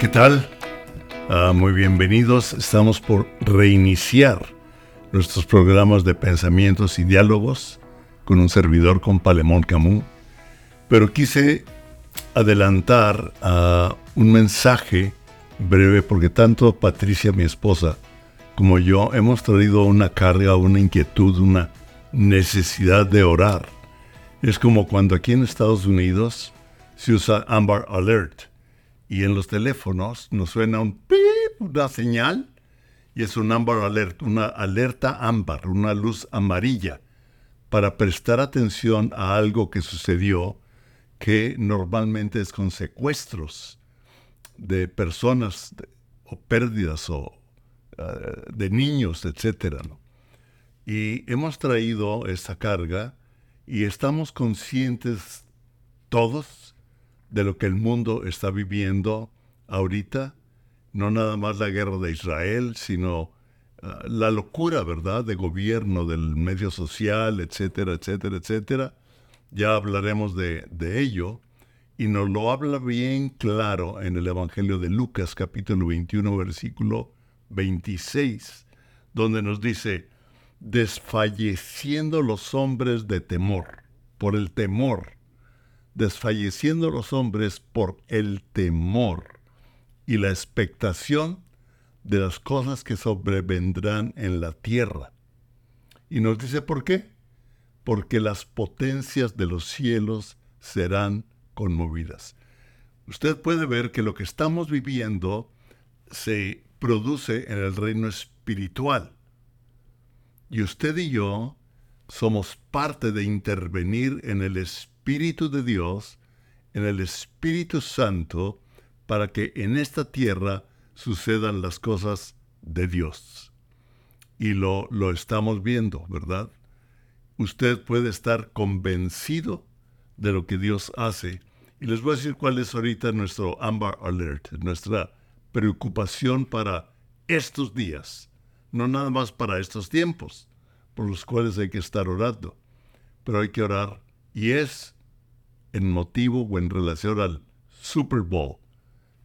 ¿Qué tal? Ah, muy bienvenidos. Estamos por reiniciar nuestros programas de pensamientos y diálogos con un servidor con Palemón Camus. Pero quise adelantar a un mensaje breve porque tanto Patricia, mi esposa, como yo hemos traído una carga, una inquietud, una necesidad de orar. Es como cuando aquí en Estados Unidos se usa Amber Alert y en los teléfonos nos suena un pip, una señal y es un Amber Alert, una alerta ámbar, una luz amarilla para prestar atención a algo que sucedió que normalmente es con secuestros de personas o pérdidas o eh, de niños, etc. Y hemos traído esta carga y estamos conscientes todos de lo que el mundo está viviendo ahorita, no nada más la guerra de Israel, sino eh, la locura, ¿verdad?, de gobierno, del medio social, etcétera, etcétera, etcétera. Ya hablaremos de, de ello y nos lo habla bien claro en el Evangelio de Lucas capítulo 21 versículo 26, donde nos dice, desfalleciendo los hombres de temor, por el temor, desfalleciendo los hombres por el temor y la expectación de las cosas que sobrevendrán en la tierra. Y nos dice por qué. Porque las potencias de los cielos serán conmovidas. Usted puede ver que lo que estamos viviendo se produce en el reino espiritual. Y usted y yo somos parte de intervenir en el Espíritu de Dios, en el Espíritu Santo, para que en esta tierra sucedan las cosas de Dios. Y lo, lo estamos viendo, ¿verdad? Usted puede estar convencido de lo que Dios hace. Y les voy a decir cuál es ahorita nuestro Amber Alert, nuestra preocupación para estos días, no nada más para estos tiempos, por los cuales hay que estar orando, pero hay que orar y es en motivo o en relación al Super Bowl,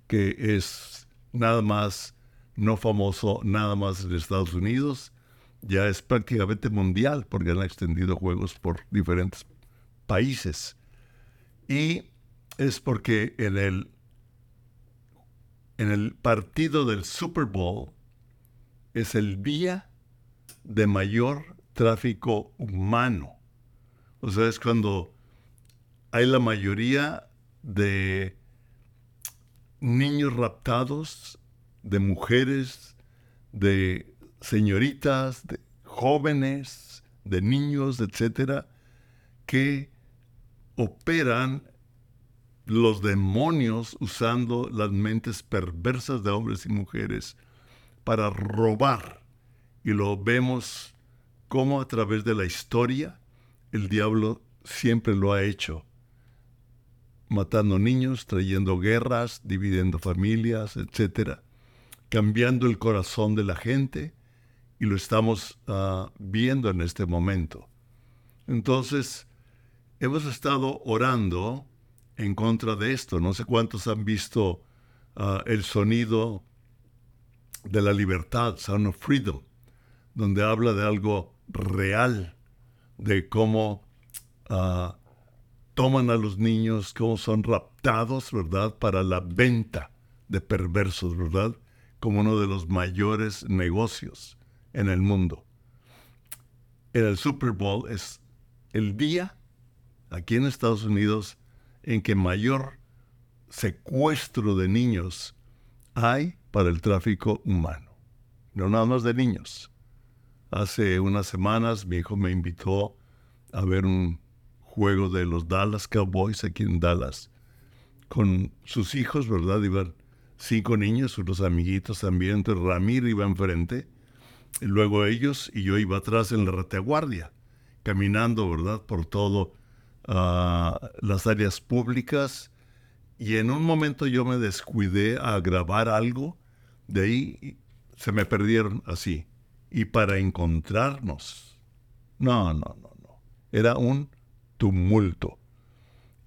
que es nada más no famoso, nada más en Estados Unidos, ya es prácticamente mundial porque han extendido juegos por diferentes países. Y es porque en el en el partido del Super Bowl es el día de mayor tráfico humano. O sea, es cuando hay la mayoría de niños raptados, de mujeres, de señoritas, de jóvenes, de niños, etcétera, que operan los demonios usando las mentes perversas de hombres y mujeres para robar. Y lo vemos como a través de la historia el diablo siempre lo ha hecho. Matando niños, trayendo guerras, dividiendo familias, etc. Cambiando el corazón de la gente y lo estamos ah, viendo en este momento. Entonces, hemos estado orando en contra de esto. No sé cuántos han visto ah, el sonido de la libertad, Sound of Freedom, donde habla de algo real, de cómo ah, toman a los niños, cómo son raptados, ¿verdad?, para la venta de perversos, ¿verdad?, como uno de los mayores negocios en el mundo. En el Super Bowl es el día, aquí en Estados Unidos, en que mayor secuestro de niños hay para el tráfico humano. No nada más de niños. Hace unas semanas mi hijo me invitó a ver un juego de los Dallas Cowboys aquí en Dallas con sus hijos, ¿verdad? Iban cinco niños, unos amiguitos también. Entonces Ramiro iba enfrente, y luego ellos y yo iba atrás en la retaguardia, caminando, ¿verdad? Por todo a las áreas públicas y en un momento yo me descuidé a grabar algo, de ahí se me perdieron así. Y para encontrarnos, no, no, no, no, era un tumulto.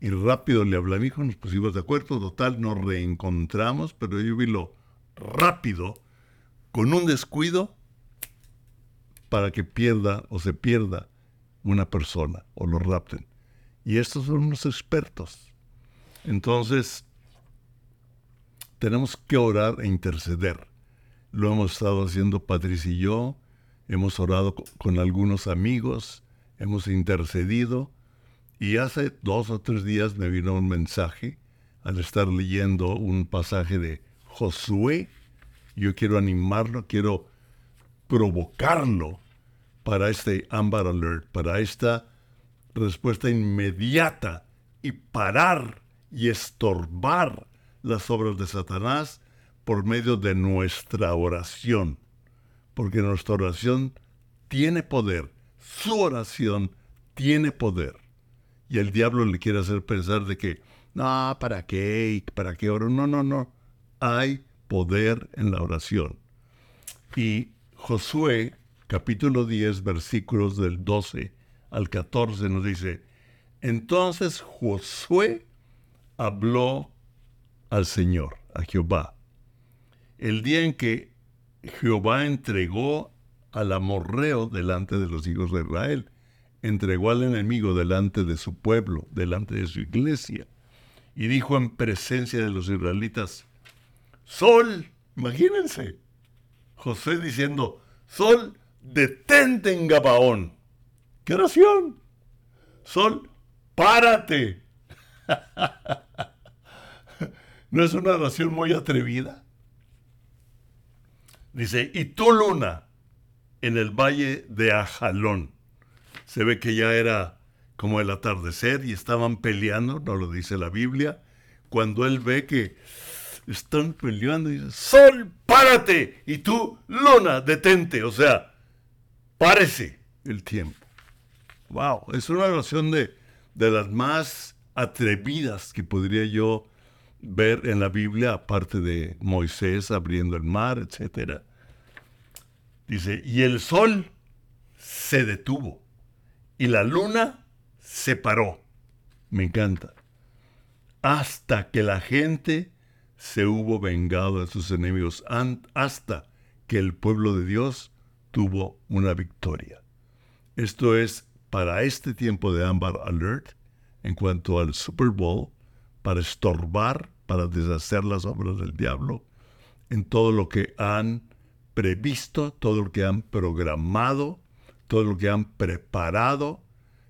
Y rápido le hablé mi hijo, nos pusimos de acuerdo, total, nos reencontramos, pero yo vi lo rápido, con un descuido, para que pierda o se pierda una persona o lo rapten. Y estos son unos expertos. Entonces, tenemos que orar e interceder. Lo hemos estado haciendo Patricia y yo, hemos orado con algunos amigos, hemos intercedido y hace dos o tres días me vino un mensaje al estar leyendo un pasaje de Josué. Yo quiero animarlo, quiero provocarlo para este Amber Alert, para esta respuesta inmediata y parar y estorbar las obras de Satanás por medio de nuestra oración. Porque nuestra oración tiene poder, su oración tiene poder. Y el diablo le quiere hacer pensar de que, no, ¿para qué? ¿Para qué oro? No, no, no. Hay poder en la oración. Y Josué capítulo 10, versículos del 12 al 14 nos dice, entonces Josué habló al Señor, a Jehová, el día en que Jehová entregó al amorreo delante de los hijos de Israel, entregó al enemigo delante de su pueblo, delante de su iglesia, y dijo en presencia de los israelitas, Sol, imagínense, José diciendo, Sol, detente en Gabaón. ¿Qué oración? Sol, párate. ¿No es una oración muy atrevida? Dice, y tú luna en el valle de Ajalón. Se ve que ya era como el atardecer y estaban peleando, no lo dice la Biblia. Cuando él ve que están peleando, dice, Sol, párate. Y tú, luna, detente. O sea, párese el tiempo. Wow, es una oración de, de las más atrevidas que podría yo ver en la Biblia, aparte de Moisés abriendo el mar, etc. Dice, y el sol se detuvo y la luna se paró. Me encanta. Hasta que la gente se hubo vengado de sus enemigos, hasta que el pueblo de Dios tuvo una victoria. Esto es para este tiempo de Amber Alert en cuanto al Super Bowl, para estorbar, para deshacer las obras del diablo, en todo lo que han previsto, todo lo que han programado, todo lo que han preparado,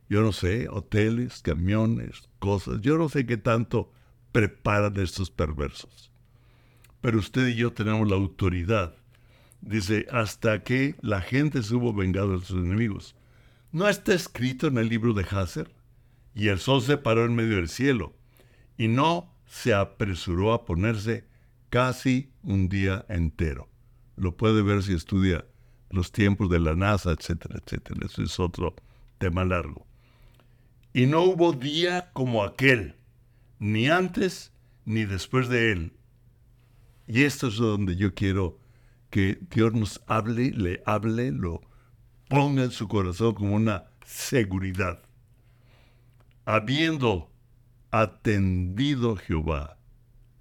yo no sé, hoteles, camiones, cosas, yo no sé qué tanto preparan estos perversos. Pero usted y yo tenemos la autoridad Dice, hasta que la gente se hubo vengado de sus enemigos. ¿No está escrito en el libro de Hazer? Y el sol se paró en medio del cielo, y no se apresuró a ponerse casi un día entero. Lo puede ver si estudia los tiempos de la NASA, etcétera, etcétera. Eso es otro tema largo. Y no hubo día como aquel, ni antes ni después de él. Y esto es donde yo quiero que Dios nos hable, le hable, lo ponga en su corazón como una seguridad. Habiendo atendido Jehová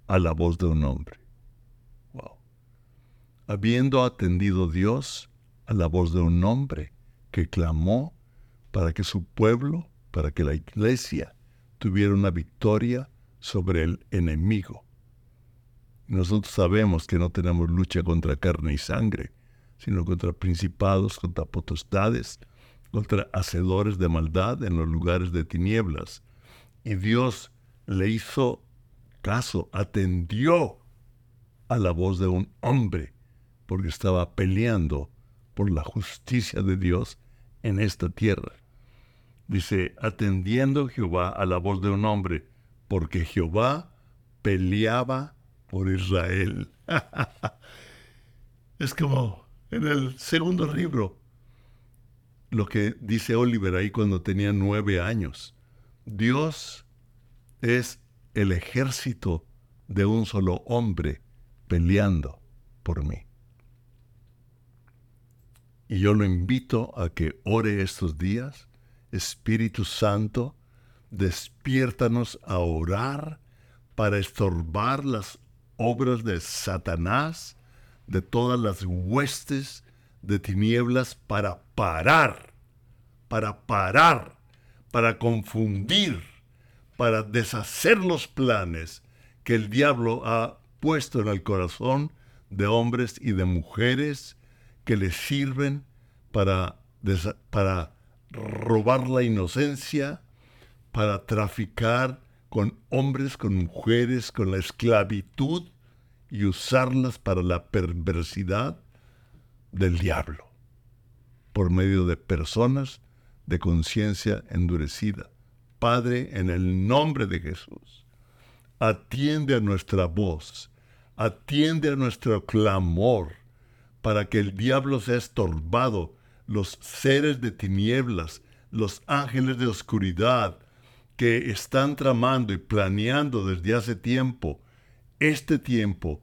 a la voz de un hombre. Wow. Habiendo atendido Dios a la voz de un hombre que clamó para que su pueblo, para que la iglesia tuviera una victoria sobre el enemigo. Nosotros sabemos que no tenemos lucha contra carne y sangre, sino contra principados, contra potestades, contra hacedores de maldad en los lugares de tinieblas. Y Dios le hizo caso, atendió a la voz de un hombre, porque estaba peleando por la justicia de Dios en esta tierra. Dice, atendiendo Jehová a la voz de un hombre, porque Jehová peleaba por Israel. es como en el segundo libro, lo que dice Oliver ahí cuando tenía nueve años. Dios es el ejército de un solo hombre peleando por mí. Y yo lo invito a que ore estos días, Espíritu Santo, despiértanos a orar para estorbar las obras de Satanás, de todas las huestes de tinieblas, para parar, para parar, para confundir, para deshacer los planes que el diablo ha puesto en el corazón de hombres y de mujeres que le sirven para, para robar la inocencia, para traficar con hombres, con mujeres, con la esclavitud y usarlas para la perversidad del diablo, por medio de personas de conciencia endurecida. Padre, en el nombre de Jesús, atiende a nuestra voz, atiende a nuestro clamor, para que el diablo sea estorbado, los seres de tinieblas, los ángeles de oscuridad, que están tramando y planeando desde hace tiempo este tiempo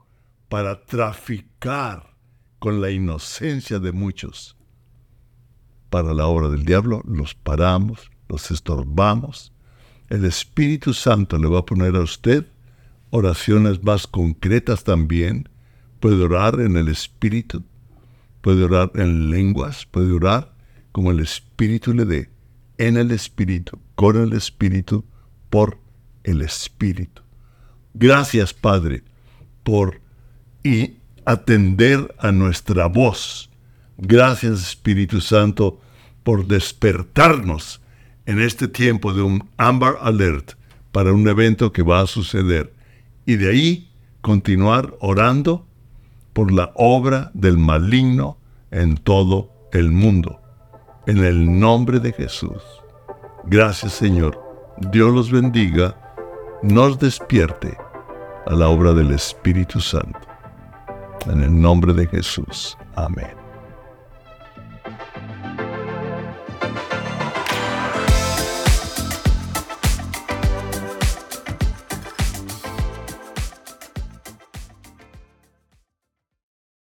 para traficar con la inocencia de muchos. Para la obra del diablo los paramos, los estorbamos. El Espíritu Santo le va a poner a usted oraciones más concretas también. Puede orar en el Espíritu, puede orar en lenguas, puede orar como el Espíritu le dé en el Espíritu, con el Espíritu, por el Espíritu. Gracias, Padre, por y atender a nuestra voz. Gracias, Espíritu Santo, por despertarnos en este tiempo de un Amber Alert para un evento que va a suceder. Y de ahí continuar orando por la obra del maligno en todo el mundo en el nombre de Jesús. Gracias Señor. Dios los bendiga, nos despierte a la obra del Espíritu Santo. En el nombre de Jesús. Amén.